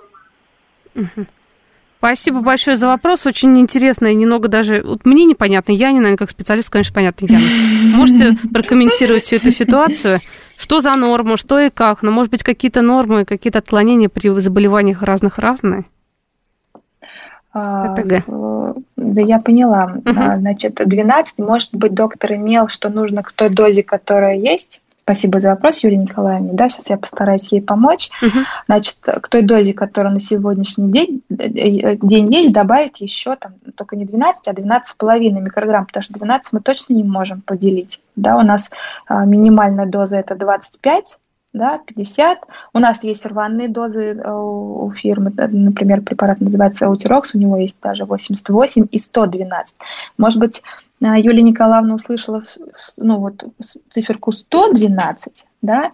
Спасибо большое за вопрос. Очень интересно и немного даже... Вот мне непонятно. Я не, наверное, как специалист, конечно, понятно. Яна. [laughs] Можете прокомментировать всю эту ситуацию? Что за норма, что и как? Но, может быть, какие-то нормы, какие-то отклонения при заболеваниях разных разные? ТТГ. А, да, я поняла. Угу. Значит, 12, может быть, доктор имел, что нужно к той дозе, которая есть. Спасибо за вопрос, Юлия Николаевна. Да, сейчас я постараюсь ей помочь. Угу. Значит, к той дозе, которая на сегодняшний день, э, э, день есть, добавить еще там только не 12, а 12,5 микрограмм, потому что 12 мы точно не можем поделить. Да, у нас а, минимальная доза это 25 да, 50. У нас есть рваные дозы э, у фирмы, например, препарат называется Аутирокс, у него есть даже 88 и 112. Может быть, э, Юлия Николаевна услышала ну, вот, циферку 112, да,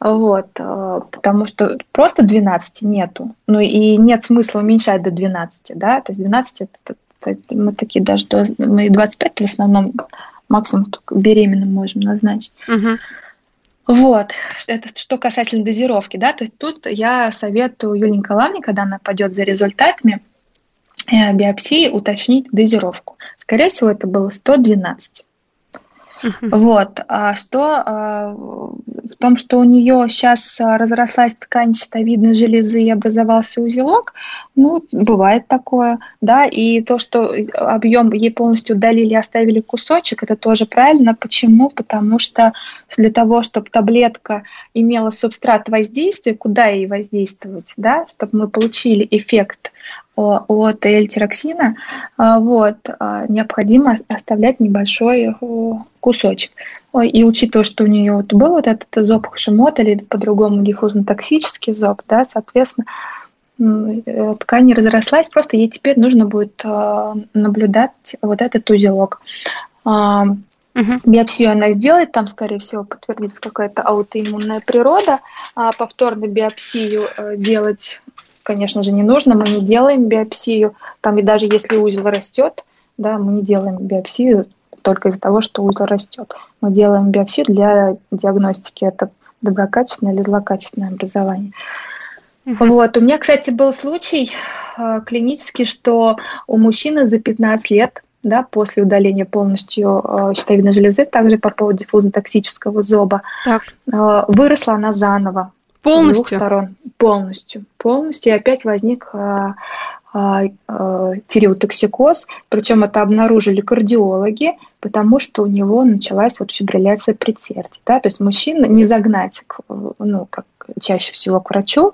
вот, э, потому что просто 12 нету, ну и нет смысла уменьшать до 12, да, то есть 12 это, это мы такие даже, мы 25 в основном максимум беременным можем назначить. Угу. Вот, это что касательно дозировки, да, то есть тут я советую Юлии Николаевне, когда она пойдет за результатами э, биопсии, уточнить дозировку. Скорее всего, это было 112. Вот. А что а, том, что у нее сейчас разрослась ткань щитовидной железы и образовался узелок, ну, бывает такое, да, и то, что объем ей полностью удалили, оставили кусочек, это тоже правильно. Почему? Потому что для того, чтобы таблетка имела субстрат воздействия, куда ей воздействовать, да, чтобы мы получили эффект от L-тироксина, а, вот, а, необходимо оставлять небольшой кусочек. И учитывая, что у нее вот был вот этот зоб Хашимото или по-другому диффузно-токсический зоб, да, соответственно, э, ткань не разрослась, просто ей теперь нужно будет а, наблюдать вот этот узелок. Угу. Биопсию она сделает, там, скорее всего, подтвердится какая-то аутоиммунная природа. А повторно биопсию э, делать конечно же, не нужно. Мы не делаем биопсию. Там и даже если узел растет, да, мы не делаем биопсию только из-за того, что узел растет. Мы делаем биопсию для диагностики. Это доброкачественное или злокачественное образование. Вот. У меня, кстати, был случай э, клинический, что у мужчины за 15 лет да, после удаления полностью э, щитовидной железы, также по поводу диффузно-токсического зоба, так. э, выросла она заново. Полностью? Двух сторон. Полностью. Полностью. И опять возник а, а, а, тиреотоксикоз, причем это обнаружили кардиологи, потому что у него началась вот фибрилляция предсердия. Да? То есть мужчина не загнать, ну, как чаще всего к врачу,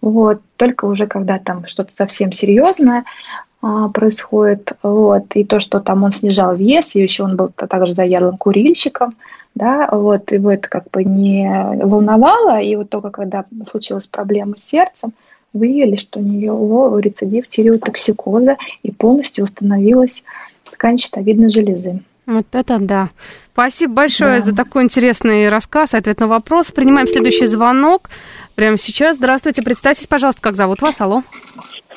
вот, только уже когда там что-то совсем серьезное а, происходит, вот, и то, что там он снижал вес, и еще он был также заядлым курильщиком, да, вот, его это как бы не волновало, и вот только когда случилась проблема с сердцем, выявили, что у него рецидив тиреотоксикоза, и полностью восстановилась ткань щитовидной железы. Вот это да. Спасибо большое да. за такой интересный рассказ, ответ на вопрос. Принимаем следующий звонок прямо сейчас. Здравствуйте, представьтесь, пожалуйста, как зовут вас, алло.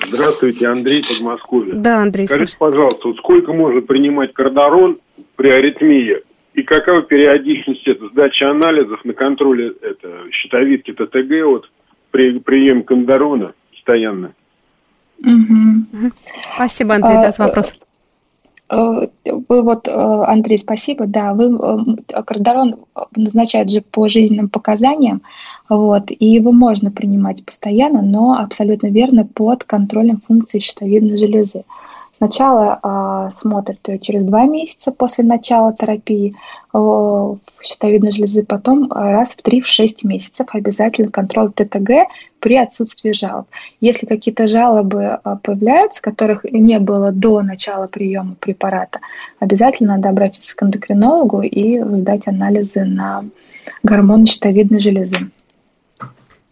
Здравствуйте, Андрей Подмосковье. Да, Андрей. Скажите, слушай. пожалуйста, вот сколько может принимать кардарон при аритмии? И какова периодичность это, сдачи анализов на контроле это, щитовидки ТТГ вот, при приеме кандарона постоянно? Угу. Спасибо, Андрей, а, да, за вопрос. Э, вы вот, э, Андрей, спасибо, да, вы, э, кардарон назначают же по жизненным показаниям, вот, и его можно принимать постоянно, но абсолютно верно под контролем функции щитовидной железы. Сначала э, смотрят ее через два месяца после начала терапии э, щитовидной железы, потом раз в 3-6 месяцев обязательно контроль ТТГ при отсутствии жалоб. Если какие-то жалобы э, появляются, которых не было до начала приема препарата, обязательно надо обратиться к эндокринологу и сдать анализы на гормоны щитовидной железы.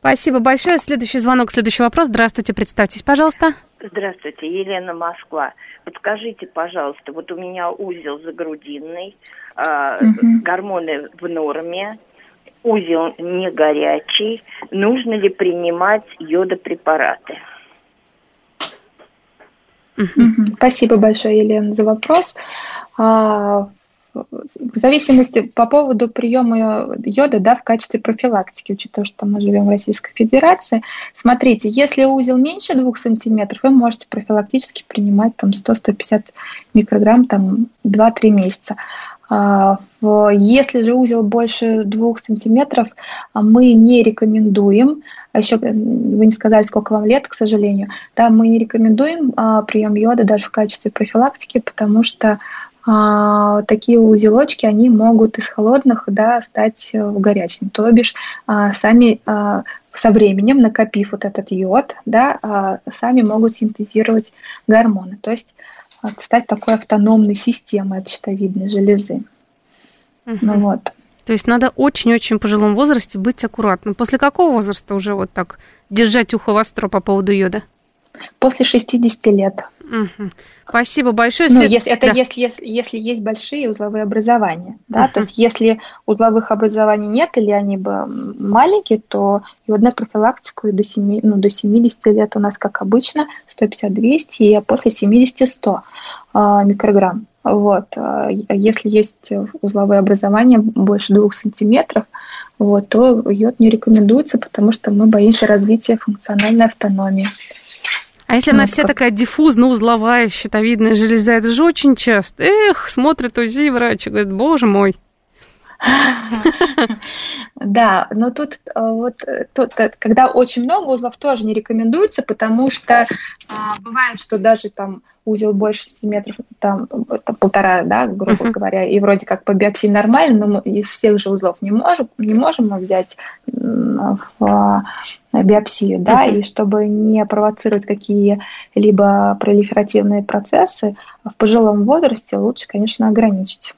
Спасибо большое. Следующий звонок, следующий вопрос. Здравствуйте, представьтесь, пожалуйста. Здравствуйте, Елена Москва. Подскажите, пожалуйста, вот у меня узел загрудинный, э, угу. гормоны в норме, узел не горячий. Нужно ли принимать йодопрепараты? Угу. Спасибо большое, Елена, за вопрос. А, в зависимости по поводу приема йода да, в качестве профилактики, учитывая, что мы живем в Российской Федерации, смотрите, если узел меньше 2 сантиметров, вы можете профилактически принимать там 100-150 микрограмм там 2-3 месяца. А, если же узел больше 2 сантиметров, мы не рекомендуем, а еще вы не сказали, сколько вам лет, к сожалению, да, мы не рекомендуем а, прием йода даже в качестве профилактики, потому что а, такие узелочки, они могут из холодных да, стать в горячим. То бишь а, сами а, со временем, накопив вот этот йод, да, а, сами могут синтезировать гормоны. То есть а, стать такой автономной системой от щитовидной железы. Угу. Ну, вот. То То есть надо очень-очень в пожилом возрасте быть аккуратным. После какого возраста уже вот так держать ухо востро по поводу йода? После 60 лет. Угу. Спасибо большое. Ну, если, это да. если, если, если есть большие узловые образования. Да? Uh-huh. То есть если узловых образований нет или они бы маленькие, то йодную профилактику до, 7, ну, до 70 лет у нас, как обычно, 150-200, и после 70-100 э, микрограмм. Вот. А если есть узловые образования больше двух сантиметров, вот, то йод не рекомендуется, потому что мы боимся развития функциональной автономии. А если она вся такая диффузно-узловая, щитовидная железа, это же очень часто. Эх, смотрит УЗИ врач и говорит, боже мой. Да, но тут э, вот э, тут, э, когда очень много узлов, тоже не рекомендуется, потому что а, бывает, что даже там узел больше сантиметров, там, там полтора, да, грубо uh-huh. говоря, и вроде как по биопсии нормально, но мы из всех же узлов не можем, не можем мы взять в биопсию, да, uh-huh. и чтобы не провоцировать какие-либо пролиферативные процессы, в пожилом возрасте лучше, конечно, ограничить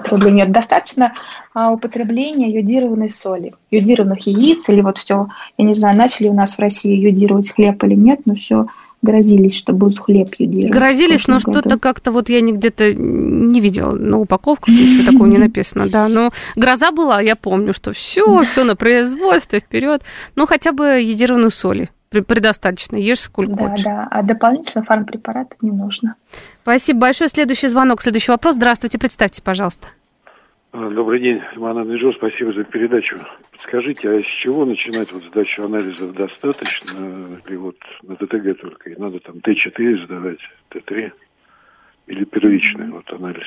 потребление. Достаточно а, употребления йодированной соли, йодированных яиц или вот все, я не знаю, начали у нас в России йодировать хлеб или нет, но все грозились, что будут хлеб юдировать. Грозились, но что-то как-то вот я где-то не видела на упаковках, ничего [laughs] такого не написано, да. Но гроза была, я помню, что все, все на производстве, вперед. Ну, хотя бы йодированной соли предостаточно, ешь сколько да, хочешь. Да, а дополнительно фармпрепараты не нужно. Спасибо большое. Следующий звонок, следующий вопрос. Здравствуйте, представьте, пожалуйста. А, добрый день, Иван Анджо, спасибо за передачу. Подскажите, а с чего начинать вот сдачу анализов достаточно или вот на ТТГ только? И надо там Т4 сдавать, Т3 или первичный вот анализ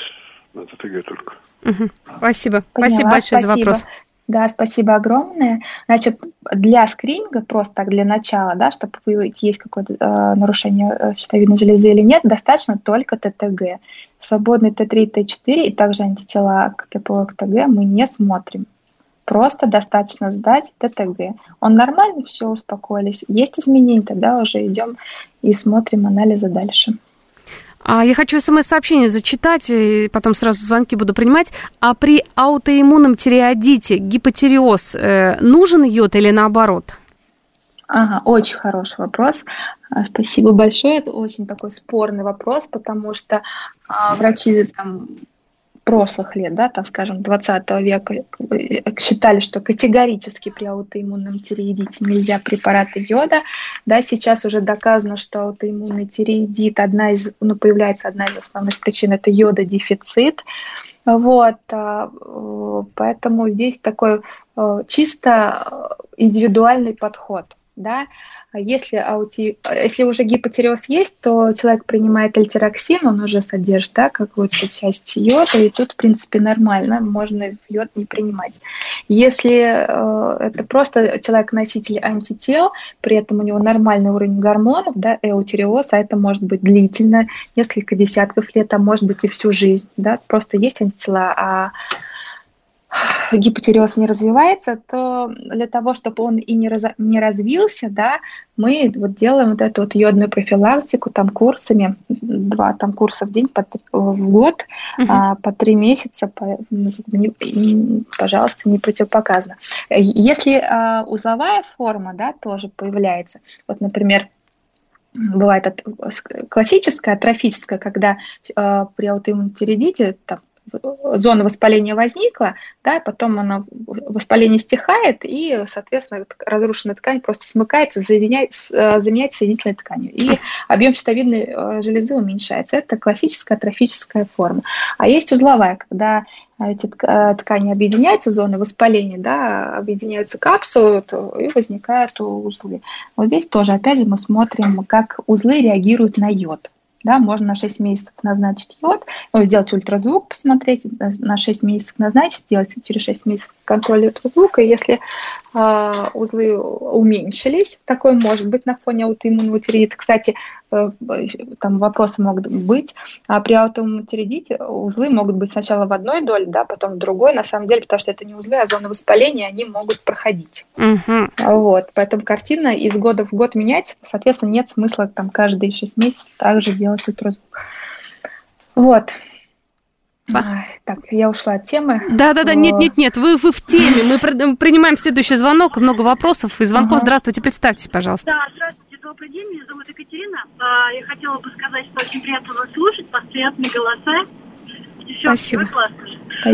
на ТТГ только? Угу. Спасибо. Поняла, спасибо большое спасибо. за вопрос. Да, спасибо огромное. Значит, для скрининга, просто так для начала, да, чтобы выявить, есть какое-то э, нарушение э, щитовидной железы или нет, достаточно только ТТГ. Свободный Т3, Т4 и также антитела к ТПО, к ТГ мы не смотрим. Просто достаточно сдать ТТГ. Он нормальный, все, успокоились. Есть изменения, тогда уже идем и смотрим анализы дальше. А я хочу смс-сообщение зачитать, и потом сразу звонки буду принимать. А при аутоиммунном тиреодите гипотереоз э, нужен йод или наоборот? Ага, очень хороший вопрос. А, спасибо большое. Это очень такой спорный вопрос, потому что а, врачи там прошлых лет, да, там, скажем, 20 века считали, что категорически при аутоиммунном тиреидите нельзя препараты йода. Да, сейчас уже доказано, что аутоиммунный тиреидит, одна из, ну, появляется одна из основных причин, это йододефицит. Вот, а, поэтому здесь такой э, чисто индивидуальный подход да, если, аути... если уже гипотереоз есть, то человек принимает альтероксин, он уже содержит да, какую-то часть йода, и тут, в принципе, нормально, можно йод не принимать. Если э, это просто человек-носитель антител, при этом у него нормальный уровень гормонов, да, эутереоз, а это может быть длительно, несколько десятков лет, а может быть и всю жизнь, да, просто есть антитела, а гипотереоз не развивается, то для того, чтобы он и не, раз, не развился, да, мы вот делаем вот эту вот йодную профилактику там курсами, два там курса в день по, в год, uh-huh. а, по три месяца, по, не, пожалуйста, не противопоказано. Если а, узловая форма, да, тоже появляется, вот, например, бывает классическая, атрофическая, когда э, при аутоиммунном тиреидите там, зона воспаления возникла, да, потом она, воспаление стихает, и, соответственно, разрушенная ткань просто смыкается, заменяется, э, заменяется соединительной тканью, и объем щитовидной э, железы уменьшается. Это классическая атрофическая форма. А есть узловая, когда эти э, ткани объединяются, зоны воспаления, да, объединяются капсулы, то и возникают узлы. Вот здесь тоже, опять же, мы смотрим, как узлы реагируют на йод да, можно на 6 месяцев назначить йод, сделать ультразвук, посмотреть, на 6 месяцев назначить, сделать через 6 месяцев контроль ультразвука. Если э, узлы уменьшились, такое может быть на фоне аутоиммунного тиреидита. Кстати, э, там вопросы могут быть. А при аутоиммунном тиреидите узлы могут быть сначала в одной доле, да, потом в другой, на самом деле, потому что это не узлы, а зоны воспаления, они могут проходить. Угу. Вот, поэтому картина из года в год меняется, соответственно, нет смысла там каждые 6 месяцев также делать ультразвук. Вот. А, так, я ушла от темы. Да-да-да, нет-нет-нет, вы, вы в теме. Мы принимаем следующий звонок, много вопросов и звонков. Ага. Здравствуйте, представьтесь, пожалуйста. Да, здравствуйте, добрый день, меня зовут Екатерина. А, я хотела бы сказать, что очень приятно вас слушать, постоянные голоса. Все, Спасибо.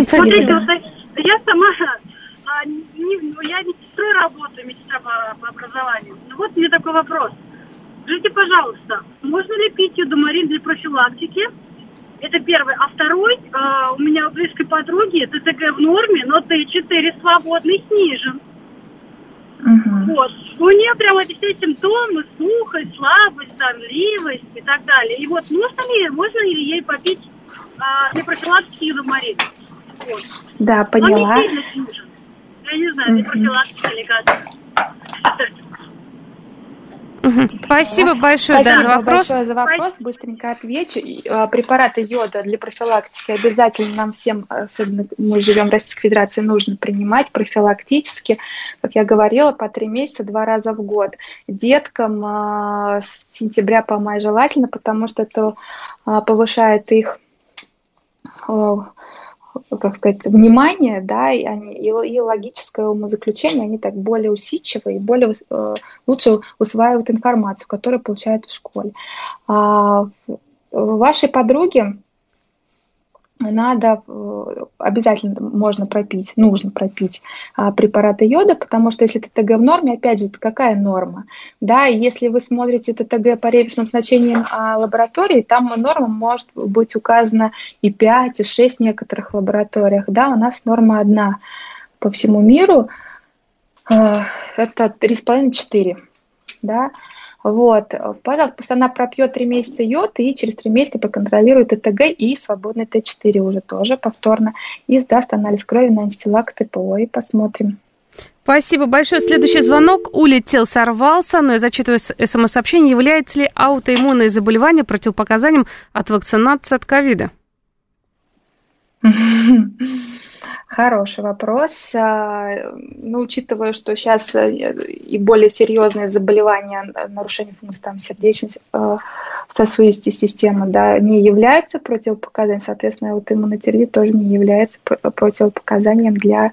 Смотрите, вот, я сама а, не, ну, я медсестрой работаю, медсестра по, по образованию. Ну вот мне такой вопрос. Скажите, пожалуйста, можно ли пить юдомарин для профилактики? Это первый. А второй, э, у меня у близкой подруги ТТГ в норме, но Т4 свободный снижен. Угу. Вот. У нее прямо эти все симптомы, сухость, слабость, сонливость и так далее. И вот можно ли, можно ли ей попить э, профилактики юдомарин? Вот. Да, поняла. Он не сильно снижен. Я не знаю, угу. или как. Спасибо большое Спасибо да, за вопрос. большое за вопрос. Быстренько отвечу. А, препараты йода для профилактики обязательно нам всем, особенно мы живем в Российской Федерации, нужно принимать профилактически. Как я говорила, по три месяца, два раза в год. Деткам а, с сентября по май желательно, потому что это а, повышает их как сказать, внимание, да, и, они, и, и логическое умозаключение, они так более усидчивы и более э, лучше усваивают информацию, которую получают в школе. А, вашей подруге надо э, обязательно можно пропить, нужно пропить а, препараты йода, потому что если ТТГ в норме, опять же, какая норма? Да, если вы смотрите ТТГ по ревисным значениям а, лаборатории, там норма может быть указана и 5, и 6 в некоторых лабораториях. Да, у нас норма одна по всему миру, а, это 3,5-4. Да, вот, пожалуйста, пусть она пропьет три месяца йод и через три месяца проконтролирует ТТГ и свободный Т4 уже тоже повторно и сдаст анализ крови на антитела к ТПО и посмотрим. Спасибо большое. Следующий звонок улетел, сорвался, но я зачитываю смс-сообщение. Является ли аутоиммунное заболевание противопоказанием от вакцинации от ковида? [laughs] Хороший вопрос. А, ну, учитывая, что сейчас э, и более серьезные заболевания, нарушение функции там, сердечно-сосудистой э, системы, да, не являются противопоказанием, соответственно, вот иммунотерапия тоже не является противопоказанием для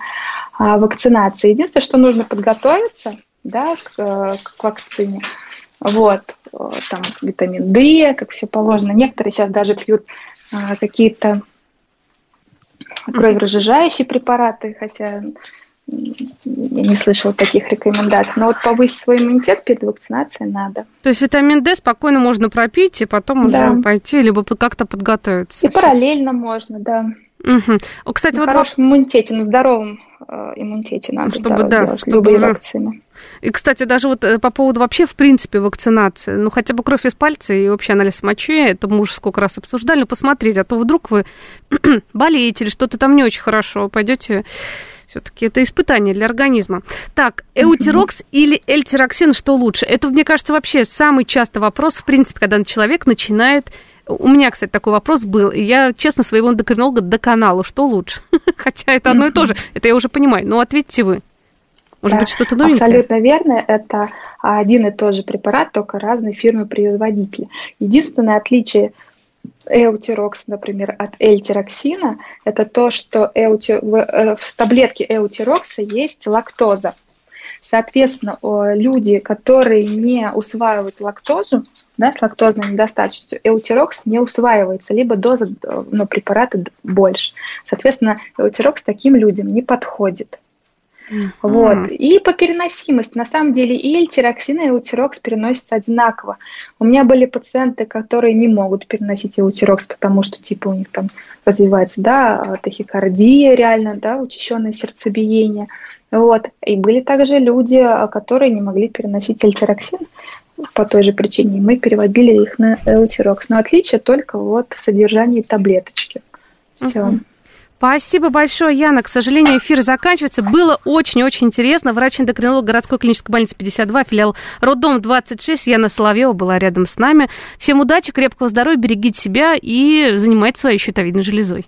а, вакцинации. Единственное, что нужно подготовиться, да, к, э, к вакцине. Вот, там витамин D, как все положено. Некоторые сейчас даже пьют а, какие-то [laughs] кроверазжижающие препараты, хотя я не слышала таких рекомендаций. Но вот повысить свой иммунитет перед вакцинацией надо. То есть витамин D спокойно можно пропить и потом да. уже пойти, либо как-то подготовиться. И параллельно можно, да. Угу. Кстати, на вот хорошем иммунитете, на здоровом э, иммунитете надо чтобы, да, делать чтобы любые уже... вакцины. И, кстати, даже вот э, по поводу вообще, в принципе, вакцинации, ну, хотя бы кровь из пальца и вообще анализ мочи, это мы уже сколько раз обсуждали, но посмотреть, а то вдруг вы [clears throat] болеете или что-то там не очень хорошо, пойдете все-таки это испытание для организма. Так, эутирокс или эльтироксин, что лучше? Это, мне кажется, вообще самый частый вопрос, в принципе, когда человек начинает у меня, кстати, такой вопрос был, и я, честно, своего эндокринолога доконала, что лучше. [laughs] Хотя это одно и то же, это я уже понимаю. Но ответьте вы. Может да, быть, что-то новенькое? Абсолютно верно. Это один и тот же препарат, только разные фирмы-производители. Единственное отличие эутирокс, например, от эльтироксина, это то, что эути... в, э, в таблетке эутирокса есть лактоза. Соответственно, люди, которые не усваивают лактозу, да, с лактозной недостаточностью, эутирокс не усваивается, либо доза ну, препарата больше. Соответственно, эутирокс таким людям не подходит. Mm-hmm. Вот. И по переносимости. На самом деле и эльтироксин, и эутирокс переносятся одинаково. У меня были пациенты, которые не могут переносить эутирокс, потому что типа у них там развивается да, тахикардия реально, да, учащенное сердцебиение. Вот. И были также люди, а, которые не могли переносить альтероксин по той же причине. Мы переводили их на элтирокс. Но отличие только вот в содержании таблеточки. Все. Спасибо большое, Яна. К сожалению, эфир заканчивается. Было очень-очень интересно. Врач-эндокринолог городской клинической больницы 52, филиал Роддом 26. Яна Соловьева была рядом с нами. Всем удачи, крепкого здоровья, берегите себя и занимайтесь своей щитовидной железой.